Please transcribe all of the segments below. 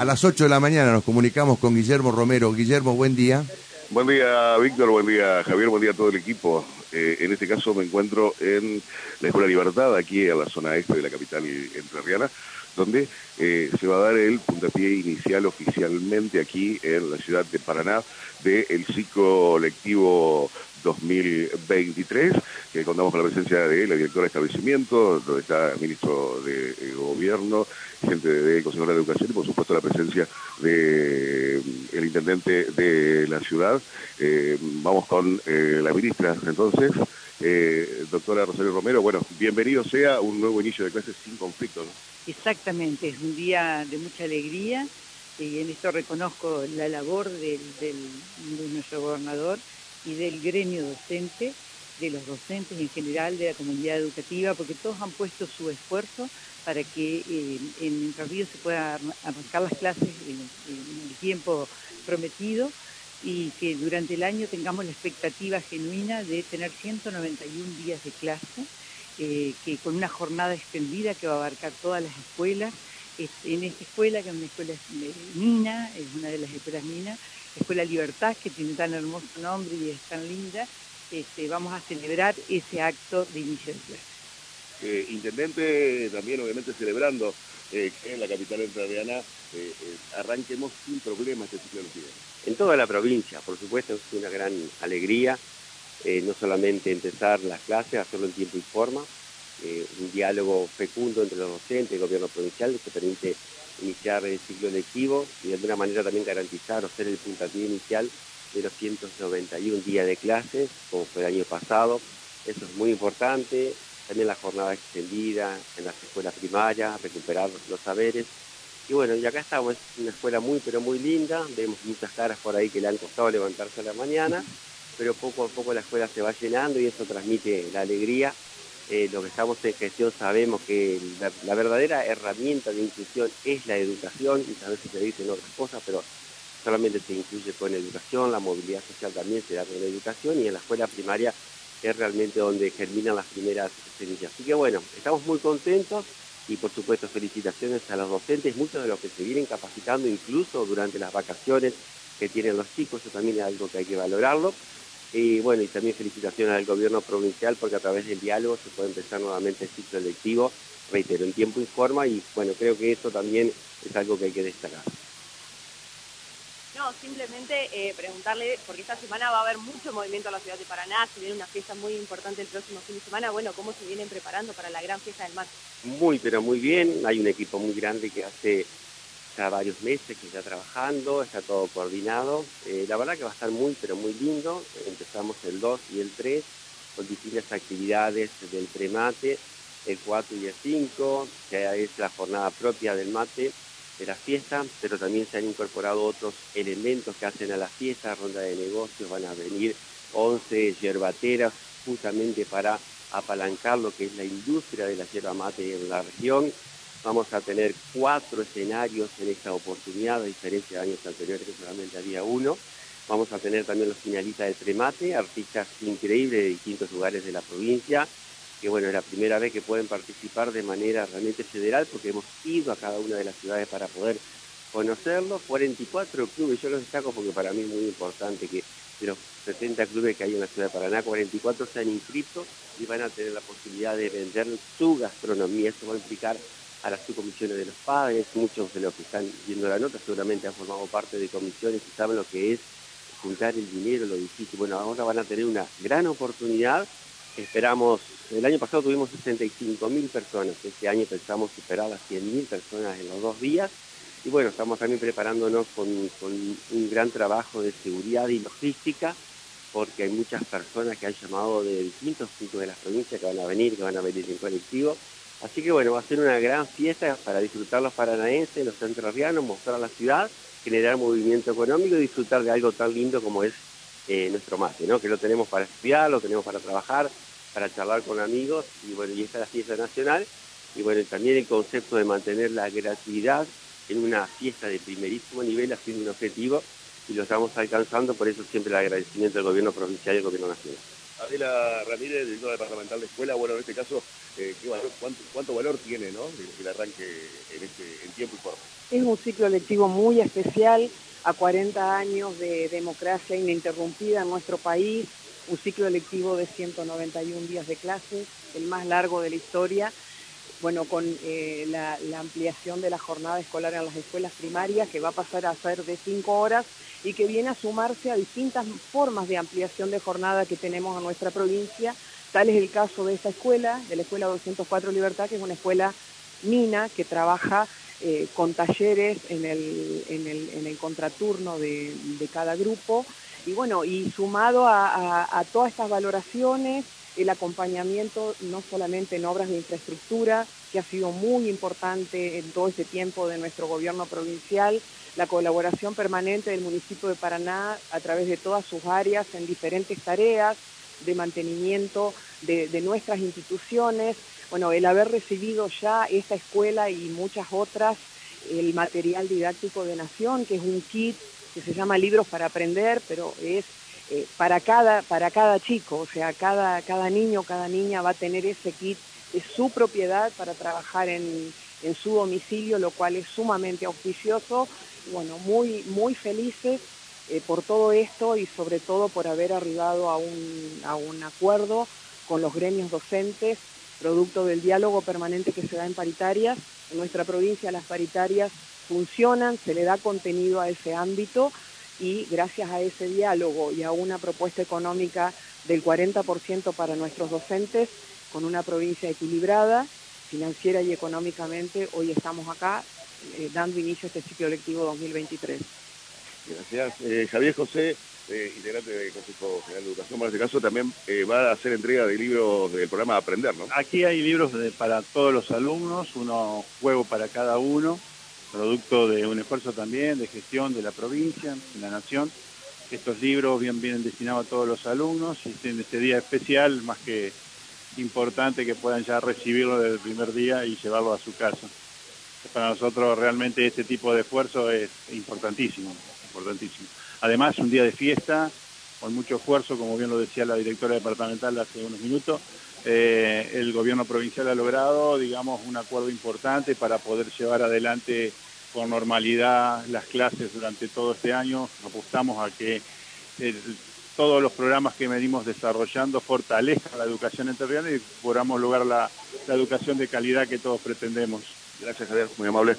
A las 8 de la mañana nos comunicamos con Guillermo Romero. Guillermo, buen día. Buen día, Víctor. Buen día, Javier. Buen día a todo el equipo. Eh, en este caso me encuentro en la Escuela Libertad, aquí en la zona este de la capital entrerriana, donde eh, se va a dar el puntapié inicial oficialmente aquí en la ciudad de Paraná del ciclo lectivo 2023, que contamos con la presencia de la directora de establecimiento, donde está el ministro de eh, Gobierno, gente de Consejo de Educación y por supuesto la presencia de eh, el intendente de la ciudad. Eh, vamos con la ministra entonces. doctora Rosario Romero, bueno, bienvenido sea un nuevo inicio de clases sin conflicto. ¿no? Exactamente, es un día de mucha alegría y en esto reconozco la labor de nuestro gobernador y del gremio docente, de los docentes en general, de la comunidad educativa, porque todos han puesto su esfuerzo para que eh, en Entre Ríos se puedan arrancar las clases en, el tiempo prometido y que durante el año tengamos la expectativa genuina de tener 191 días de clase, eh, que con una jornada extendida que va a abarcar todas las escuelas. En esta escuela, que es una escuela mina, es una de las escuelas minas, Escuela Libertad, que tiene tan hermoso nombre y es tan linda, este, vamos a celebrar ese acto de inicio de clase. Eh, intendente también obviamente celebrando eh, que en la capital entrerriana eh, eh, arranquemos sin problemas este ciclo En toda la provincia, por supuesto, es una gran alegría, no solamente empezar las clases, hacerlo en tiempo y forma, un diálogo fecundo entre los docentes y el gobierno provincial que permite iniciar el ciclo lectivo y de alguna manera también garantizar o ser el puntapié inicial de los 191 días de clases, como fue el año pasado. Eso es muy importante. También la jornada extendida en las escuelas primarias, recuperar los saberes. Y bueno, y acá estamos, es una escuela muy, pero muy linda. Vemos muchas caras por ahí que le han costado levantarse a la mañana, pero poco a poco la escuela se va llenando y eso transmite la alegría eh, los que estamos en gestión sabemos que la, verdadera herramienta de inclusión es la educación, y a veces se dicen otras cosas, pero solamente se incluye con educación, la movilidad social también se da con la educación, y en la escuela primaria es realmente donde germinan las primeras semillas. Así que bueno, estamos muy contentos y por supuesto felicitaciones a los docentes, muchos de los que se vienen capacitando incluso durante las vacaciones que tienen los chicos, eso también es algo que hay que valorarlo. Y bueno, y también felicitaciones al gobierno provincial porque a través del diálogo se puede empezar nuevamente el ciclo electivo, reitero, en tiempo y forma y bueno, creo que eso también es algo que hay que destacar. No, simplemente eh, preguntarle, porque esta semana va a haber mucho movimiento en la ciudad de Paraná, se viene una fiesta muy importante el próximo fin de semana, bueno, ¿cómo se vienen preparando para la gran fiesta del mar? Muy, pero muy bien, hay un equipo muy grande que hace varios meses que está trabajando, está todo coordinado. Eh, la verdad que va a estar muy, pero muy lindo. Empezamos el 2 y el 3 con distintas actividades del premate, el 4 y el 5, que es la jornada propia del mate de la fiesta, pero también se han incorporado otros elementos que hacen a la fiesta, ronda de negocios, van a venir 11 yerbateras justamente para apalancar lo que es la industria de la yerba mate en la región Vamos a tener cuatro escenarios en esta oportunidad, a diferencia de años anteriores que solamente había uno. Vamos a tener también los finalistas del Premate, artistas increíbles de distintos lugares de la provincia, que bueno, es la primera vez que pueden participar de manera realmente federal, porque hemos ido a cada una de las ciudades para poder conocerlos. 44 clubes, yo los destaco porque para mí es muy importante que de los 70 clubes que hay en la ciudad de Paraná, 44 se han inscrito y van a tener la posibilidad de vender su gastronomía. Esto va a implicar a las subcomisiones de los padres, muchos de los que están viendo la nota seguramente han formado parte de comisiones y saben lo que es juntar el dinero, lo difícil. Bueno, ahora van a tener una gran oportunidad. Esperamos, el año pasado tuvimos 65 mil personas, este año pensamos superar las 100 mil personas en los dos días. Y bueno, estamos también preparándonos con, con un gran trabajo de seguridad y logística, porque hay muchas personas que han llamado de distintos puntos de la provincia que van a venir, que van a venir en colectivo Así que bueno, va a ser una gran fiesta para disfrutar los paranaenses, los entrerrianos, mostrar la ciudad, generar movimiento económico y disfrutar de algo tan lindo como es eh, nuestro mate, ¿no? Que lo tenemos para estudiar, lo tenemos para trabajar, para charlar con amigos y bueno, y esta es la fiesta nacional y bueno, también el concepto de mantener la gratuidad en una fiesta de primerísimo nivel ha sido un objetivo y lo estamos alcanzando, por eso siempre el agradecimiento del gobierno provincial y del gobierno nacional. Adela Ramírez, directora departamental de escuela, bueno, en este caso eh, cuánto, valor tiene ¿no? el, arranque en, este, en tiempo y forma. Es un ciclo lectivo muy especial, a 40 años de democracia ininterrumpida en nuestro país, un ciclo lectivo de 191 días de clases, el más largo de la historia, bueno, con eh, la, ampliación de la jornada escolar en las escuelas primarias, que va a pasar a ser de 5 horas y que viene a sumarse a distintas formas de ampliación de jornada que tenemos en nuestra provincia. Tal es el caso de esta escuela, de la Escuela 204 Libertad, que es una escuela mina que trabaja eh, con talleres en el, en el, en el contraturno de, de, cada grupo. Y bueno, y sumado a todas estas valoraciones, el acompañamiento no solamente en obras de infraestructura, que ha sido muy importante en todo este tiempo de nuestro gobierno provincial, la colaboración permanente del municipio de Paraná a través de todas sus áreas en diferentes tareas de mantenimiento de, nuestras instituciones, bueno, el haber recibido ya esta escuela y muchas otras, el material didáctico de Nación, que es un kit que se llama Libros para Aprender, pero es eh, para, cada, para cada chico, o sea, cada, cada niño, cada niña va a tener ese kit de su propiedad para trabajar en, en su domicilio, lo cual es sumamente auspicioso. Bueno, muy, muy felices eh, por todo esto y sobre todo por haber arribado a un, a un acuerdo con los gremios docentes, producto del diálogo permanente que se da en paritarias. En nuestra provincia las paritarias funcionan, se le da contenido a ese ámbito y gracias a ese diálogo y a una propuesta económica del 40% para nuestros docentes, con una provincia equilibrada, financiera y económicamente, hoy estamos acá eh, dando inicio a este ciclo lectivo 2023. Gracias. Eh, Javier José, eh, integrante del Consejo General de Educación, para este caso también va a hacer entrega de libros del programa Aprender, ¿no? Aquí hay libros para todos los alumnos, uno juego para cada uno, producto de un esfuerzo también de gestión de la provincia, de la nación. Estos libros bien, vienen destinados a todos los alumnos y en este día especial, más que importante que puedan ya recibirlo desde el primer día y llevarlo a su casa. Para nosotros realmente este tipo de esfuerzo es importantísimo, Además, un día de fiesta, con mucho esfuerzo, como bien lo decía la directora departamental hace unos minutos, eh, el gobierno provincial ha logrado, digamos, un acuerdo importante para poder llevar adelante con normalidad las clases durante todo este año. Apostamos a que todos los programas que venimos desarrollando fortalezcan la educación enterriana y podamos lograr la, educación de calidad que todos pretendemos. Gracias, Javier, muy amable.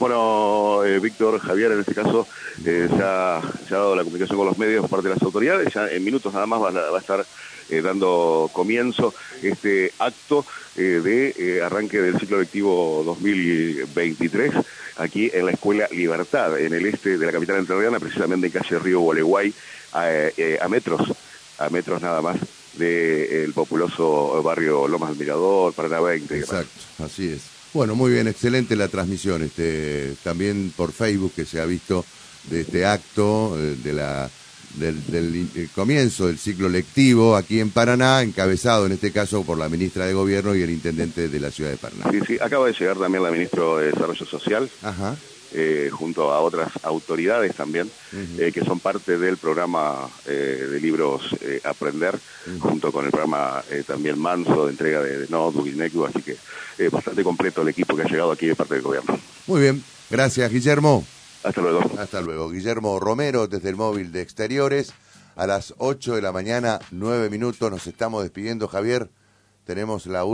Bueno, eh, Víctor, Javier, en este caso, eh, se, ha, dado la comunicación con los medios por parte de las autoridades, ya en minutos nada más va a estar eh, dando comienzo este acto eh, de arranque del ciclo lectivo 2023 aquí en la Escuela Libertad, en el este de la capital entrerriana, precisamente en calle Río Gualeguay, a, metros, a metros nada más del populoso barrio Lomas del Mirador, Paraná 20. Exacto, así es. Bueno, muy bien, excelente la transmisión, este, también por Facebook que se ha visto de este acto, de la del, comienzo del ciclo lectivo aquí en Paraná, encabezado en este caso por la ministra de Gobierno y el intendente de la ciudad de Paraná. Sí, sí, acaba de llegar también la ministra de Desarrollo Social, eh, junto a otras autoridades también, eh, que son parte del programa eh, de libros Aprender, junto con el programa también Manso de entrega de, de notebook y Necu, así que bastante completo el equipo que ha llegado aquí de parte del gobierno. Muy bien, gracias Guillermo. Hasta luego. Hasta luego. Guillermo Romero desde el móvil de exteriores. A las 8 de la mañana, 9 minutos, nos estamos despidiendo, Javier. Tenemos la